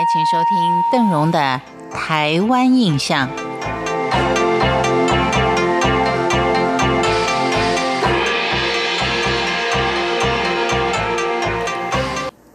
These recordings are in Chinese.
来，请收听邓荣的《台湾印象》。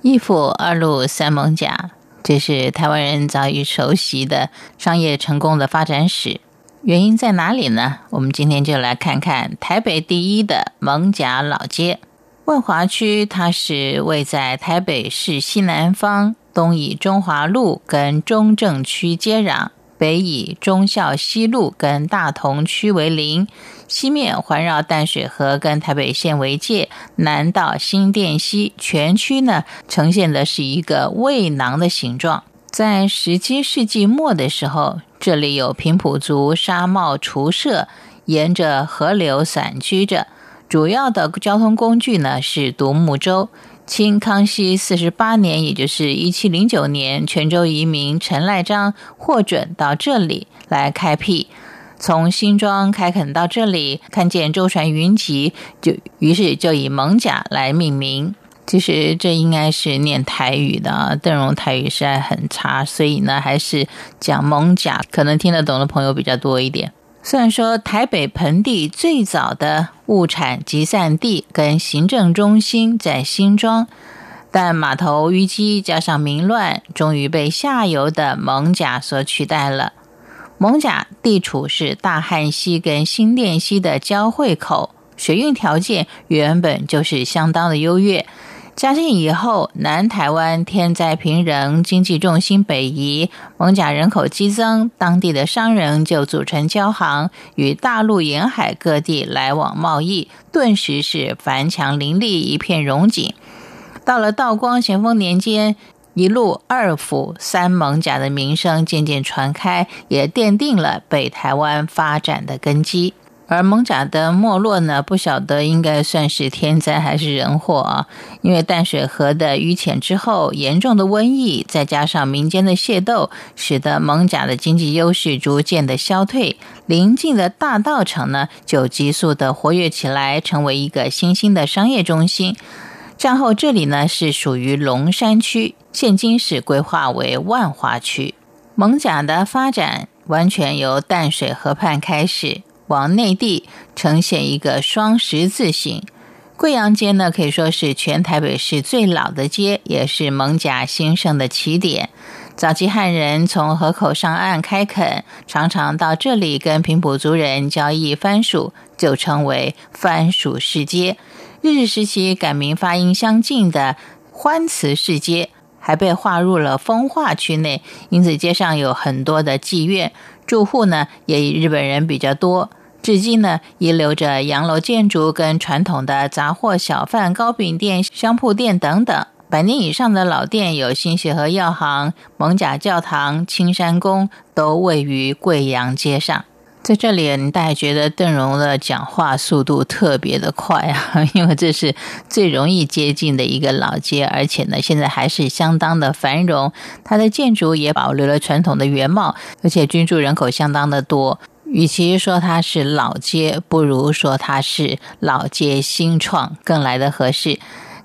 一府二路三艋甲，这是台湾人早已熟悉的商业成功的发展史。原因在哪里呢？我们今天就来看看台北第一的艋甲老街。万华区，它是位在台北市西南方，东以中华路跟中正区接壤，北以忠孝西路跟大同区为邻，西面环绕淡水河跟台北县为界，南到新店溪，全区呢呈现的是一个胃囊的形状。在十七世纪末的时候，这里有平埔族沙帽厨社，沿着河流散居着。主要的交通工具呢是独木舟。清康熙四十八年，也就是一七零九年，泉州移民陈赖章获准到这里来开辟。从新庄开垦到这里，看见舟船云集，就于是就以蒙甲来命名。其实这应该是念台语的啊，邓荣台语实在很差，所以呢还是讲蒙甲，可能听得懂的朋友比较多一点。虽然说台北盆地最早的物产集散地跟行政中心在新庄，但码头淤积加上民乱，终于被下游的蒙甲所取代了。蒙甲地处是大汉溪跟新店溪的交汇口，水运条件原本就是相当的优越。嘉靖以后，南台湾天灾频仍，经济重心北移，蒙甲人口激增，当地的商人就组成交行，与大陆沿海各地来往贸易，顿时是繁强林立，一片荣景。到了道光、咸丰年间，一路二府三蒙甲的名声渐渐传开，也奠定了北台湾发展的根基。而蒙甲的没落呢，不晓得应该算是天灾还是人祸啊？因为淡水河的淤浅之后，严重的瘟疫，再加上民间的械斗，使得蒙甲的经济优势逐渐的消退。邻近的大道城呢，就急速的活跃起来，成为一个新兴的商业中心。战后这里呢是属于龙山区，现今是规划为万华区。蒙甲的发展完全由淡水河畔开始。往内地呈现一个双十字形，贵阳街呢可以说是全台北市最老的街，也是蒙甲兴盛的起点。早期汉人从河口上岸开垦，常常到这里跟平埔族人交易番薯，就称为番薯市街。日治时期改名发音相近的欢慈市街，还被划入了风化区内，因此街上有很多的妓院。住户呢也以日本人比较多，至今呢遗留着洋楼建筑跟传统的杂货小贩、糕饼店、商铺店等等。百年以上的老店有新协和药行、蒙甲教堂、青山宫，都位于贵阳街上。在这里，你大概觉得邓荣的讲话速度特别的快啊，因为这是最容易接近的一个老街，而且呢，现在还是相当的繁荣。它的建筑也保留了传统的原貌，而且居住人口相当的多。与其说它是老街，不如说它是老街新创更来的合适。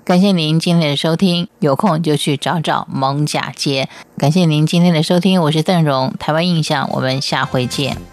感谢您今天的收听，有空就去找找蒙甲街。感谢您今天的收听，我是邓荣，台湾印象，我们下回见。